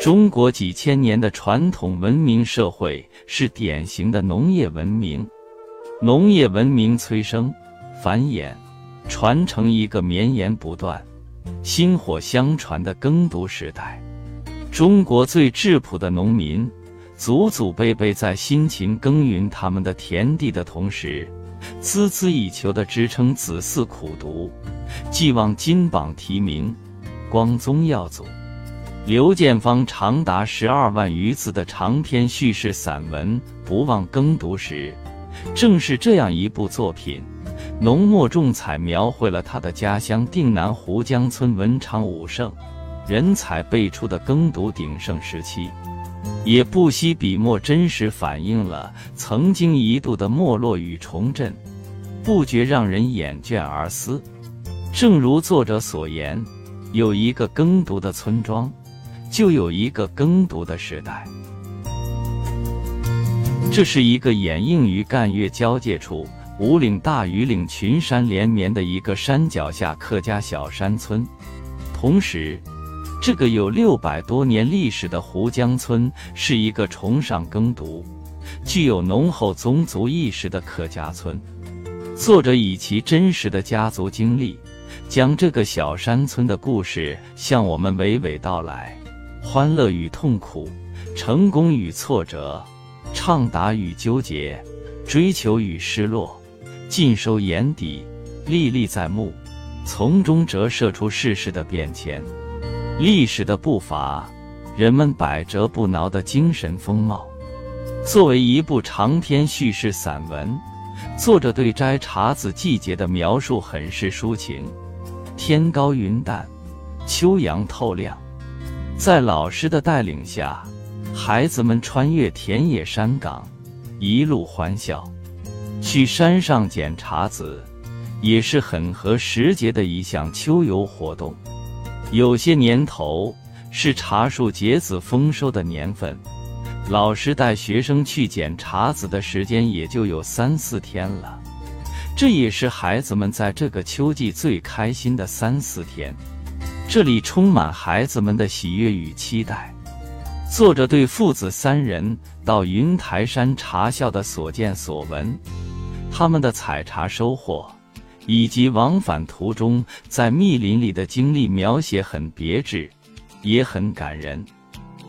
中国几千年的传统文明社会是典型的农业文明，农业文明催生、繁衍、传承一个绵延不断、薪火相传的耕读时代。中国最质朴的农民，祖祖辈辈在辛勤耕耘他们的田地的同时，孜孜以求地支撑子嗣苦读，寄望金榜题名、光宗耀祖。刘建芳长达十二万余字的长篇叙事散文《不忘耕读时》，正是这样一部作品，浓墨重彩描绘了他的家乡定南湖江村文昌武圣、人才辈出的耕读鼎盛时期，也不惜笔墨真实反映了曾经一度的没落与重振，不觉让人眼倦而思。正如作者所言，有一个耕读的村庄。就有一个耕读的时代，这是一个掩映于赣粤交界处五岭大庾岭群山连绵的一个山脚下客家小山村。同时，这个有六百多年历史的湖江村是一个崇尚耕读、具有浓厚宗族意识的客家村。作者以其真实的家族经历，将这个小山村的故事向我们娓娓道来。欢乐与痛苦，成功与挫折，畅达与纠结，追求与失落，尽收眼底，历历在目，从中折射出世事的变迁，历史的步伐，人们百折不挠的精神风貌。作为一部长篇叙事散文，作者对摘茶籽季节的描述很是抒情。天高云淡，秋阳透亮。在老师的带领下，孩子们穿越田野山岗，一路欢笑。去山上捡茶籽，也是很合时节的一项秋游活动。有些年头是茶树结籽丰收的年份，老师带学生去捡茶籽的时间也就有三四天了。这也是孩子们在这个秋季最开心的三四天。这里充满孩子们的喜悦与期待。作者对父子三人到云台山茶校的所见所闻，他们的采茶收获，以及往返途中在密林里的经历描写很别致，也很感人。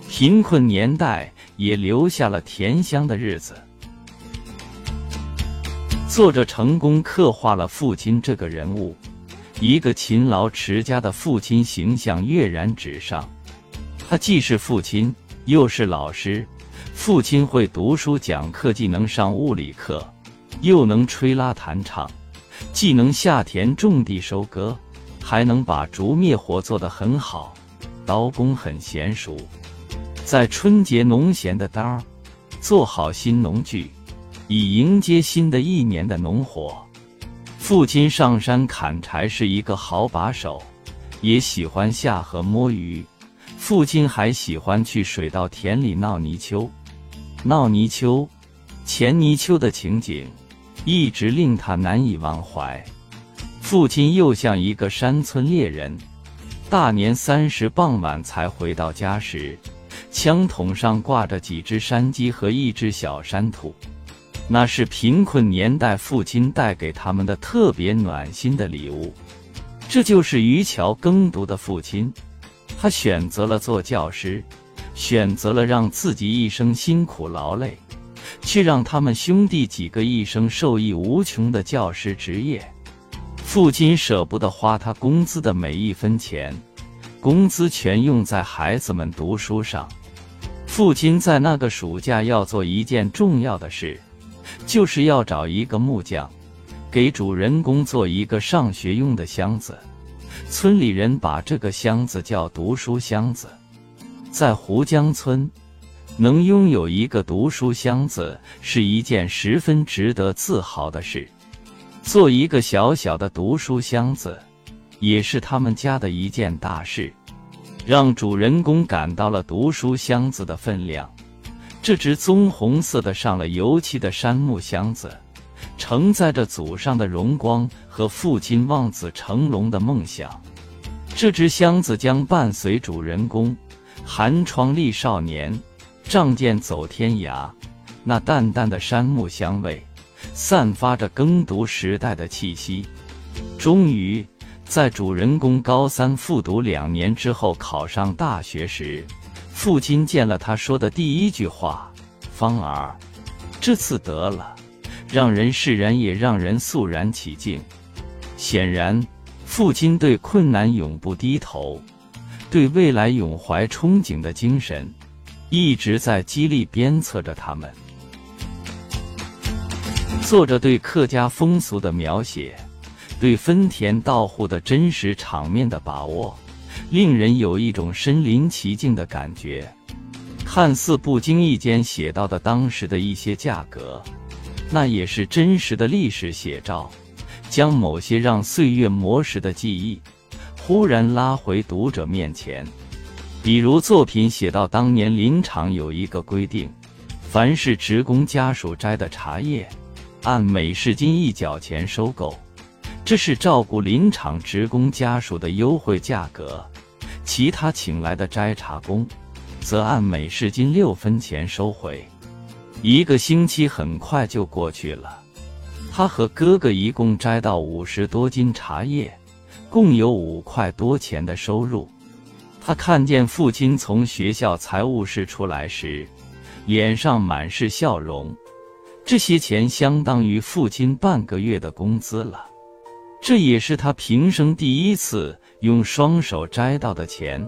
贫困年代也留下了甜香的日子。作者成功刻画了父亲这个人物。一个勤劳持家的父亲形象跃然纸上，他既是父亲，又是老师。父亲会读书讲课，既能上物理课，又能吹拉弹唱，既能下田种地收割，还能把竹灭火做得很好，刀工很娴熟。在春节农闲的当儿，做好新农具，以迎接新的一年的农活。父亲上山砍柴是一个好把手，也喜欢下河摸鱼。父亲还喜欢去水稻田里闹泥鳅，闹泥鳅、潜泥鳅的情景一直令他难以忘怀。父亲又像一个山村猎人，大年三十傍晚才回到家时，枪筒上挂着几只山鸡和一只小山兔。那是贫困年代父亲带给他们的特别暖心的礼物。这就是于桥耕读的父亲，他选择了做教师，选择了让自己一生辛苦劳累，却让他们兄弟几个一生受益无穷的教师职业。父亲舍不得花他工资的每一分钱，工资全用在孩子们读书上。父亲在那个暑假要做一件重要的事。就是要找一个木匠，给主人公做一个上学用的箱子。村里人把这个箱子叫读书箱子。在湖江村，能拥有一个读书箱子是一件十分值得自豪的事。做一个小小的读书箱子，也是他们家的一件大事，让主人公感到了读书箱子的分量。这只棕红色的、上了油漆的杉木箱子，承载着祖上的荣光和父亲望子成龙的梦想。这只箱子将伴随主人公，寒窗立少年，仗剑走天涯。那淡淡的杉木香味，散发着耕读时代的气息。终于，在主人公高三复读两年之后考上大学时，父亲见了他说的第一句话：“芳儿，这次得了。”让人释然，也让人肃然起敬。显然，父亲对困难永不低头，对未来永怀憧憬的精神，一直在激励鞭策着他们。作者对客家风俗的描写，对分田到户的真实场面的把握，令人有一种身临其境的感觉。看似不经意间写到的当时的一些价格。那也是真实的历史写照，将某些让岁月磨蚀的记忆，忽然拉回读者面前。比如作品写到，当年林场有一个规定，凡是职工家属摘的茶叶，按每市斤一角钱收购，这是照顾林场职工家属的优惠价格；其他请来的摘茶工，则按每市斤六分钱收回。一个星期很快就过去了，他和哥哥一共摘到五十多斤茶叶，共有五块多钱的收入。他看见父亲从学校财务室出来时，脸上满是笑容。这些钱相当于父亲半个月的工资了，这也是他平生第一次用双手摘到的钱。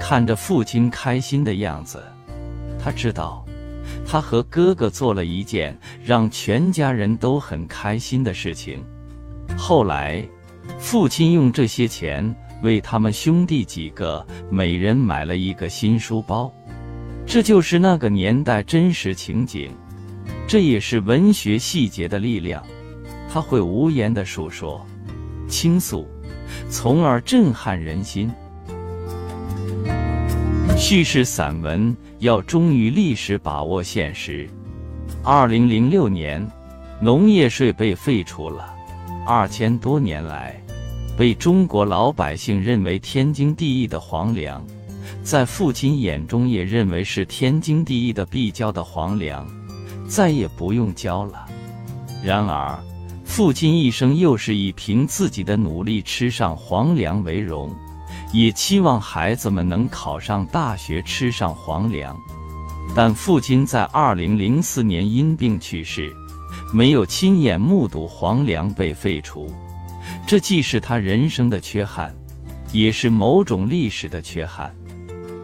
看着父亲开心的样子，他知道。他和哥哥做了一件让全家人都很开心的事情。后来，父亲用这些钱为他们兄弟几个每人买了一个新书包。这就是那个年代真实情景，这也是文学细节的力量。他会无言的述说、倾诉，从而震撼人心。叙事散文。要忠于历史，把握现实。二零零六年，农业税被废除了。二千多年来，被中国老百姓认为天经地义的皇粮，在父亲眼中也认为是天经地义的必交的皇粮，再也不用交了。然而，父亲一生又是以凭自己的努力吃上皇粮为荣。也期望孩子们能考上大学，吃上皇粮。但父亲在二零零四年因病去世，没有亲眼目睹皇粮被废除。这既是他人生的缺憾，也是某种历史的缺憾。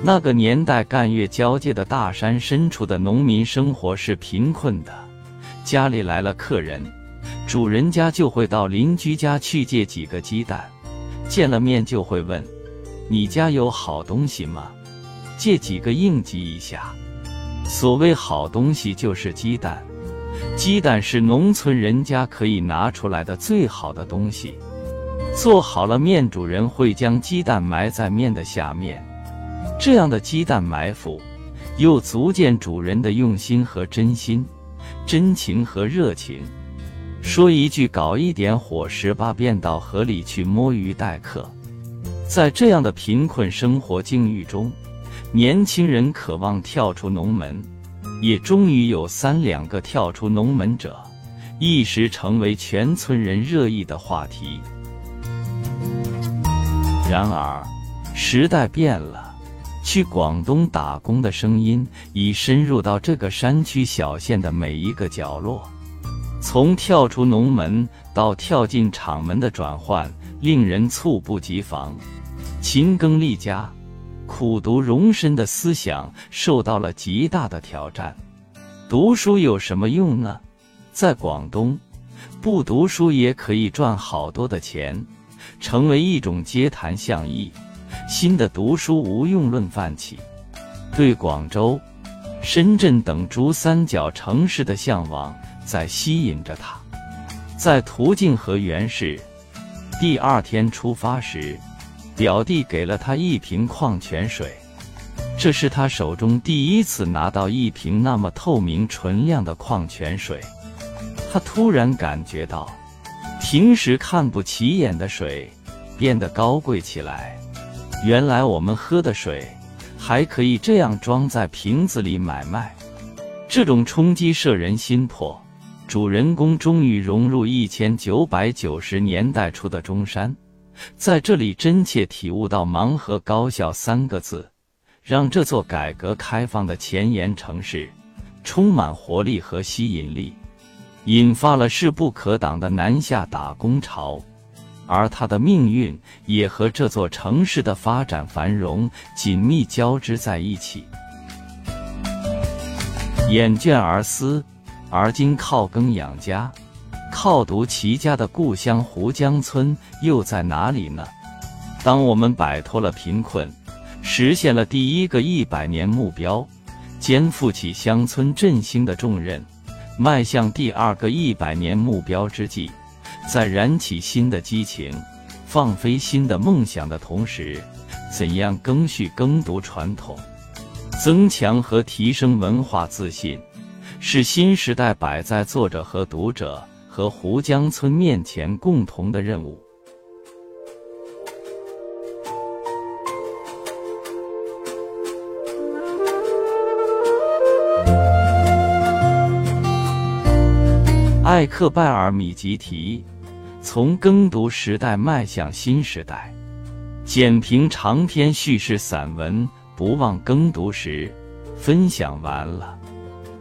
那个年代，赣粤交界的大山深处的农民生活是贫困的。家里来了客人，主人家就会到邻居家去借几个鸡蛋，见了面就会问。你家有好东西吗？借几个应急一下。所谓好东西就是鸡蛋，鸡蛋是农村人家可以拿出来的最好的东西。做好了面，主人会将鸡蛋埋在面的下面。这样的鸡蛋埋伏，又足见主人的用心和真心、真情和热情。说一句，搞一点伙食吧，便到河里去摸鱼待客。在这样的贫困生活境遇中，年轻人渴望跳出农门，也终于有三两个跳出农门者，一时成为全村人热议的话题。然而，时代变了，去广东打工的声音已深入到这个山区小县的每一个角落。从跳出农门到跳进厂门的转换，令人猝不及防。勤耕立家、苦读容身的思想受到了极大的挑战。读书有什么用呢？在广东，不读书也可以赚好多的钱，成为一种街谈巷议。新的读书无用论泛起，对广州、深圳等珠三角城市的向往在吸引着他。在途径河源市，第二天出发时。表弟给了他一瓶矿泉水，这是他手中第一次拿到一瓶那么透明纯亮的矿泉水。他突然感觉到，平时看不起眼的水变得高贵起来。原来我们喝的水，还。可以这样装在瓶子里买卖。这种冲击摄人心魄。主人公终于融入一千九百九十年代初的中山，在这里真切体悟到“盲和高校”三个字，让这座改革开放的前沿城市充满活力和吸引力，引发了势不可挡的南下打工潮，而他的命运也和这座城市的发展繁荣紧密交织在一起。眼倦而思。而今靠耕养家、靠读齐家的故乡湖江村又在哪里呢？当我们摆脱了贫困，实现了第一个一百年目标，肩负起乡村振兴的重任，迈向第二个一百年目标之际，在燃起新的激情、放飞新的梦想的同时，怎样更续耕读传统，增强和提升文化自信？是新时代摆在作者和读者和湖江村面前共同的任务。艾克拜尔米吉提，从耕读时代迈向新时代。简评长篇叙事散文《不忘耕读时》，分享完了。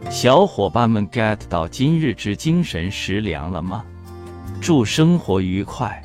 小伙伴们 get 到今日之精神食粮了吗？祝生活愉快！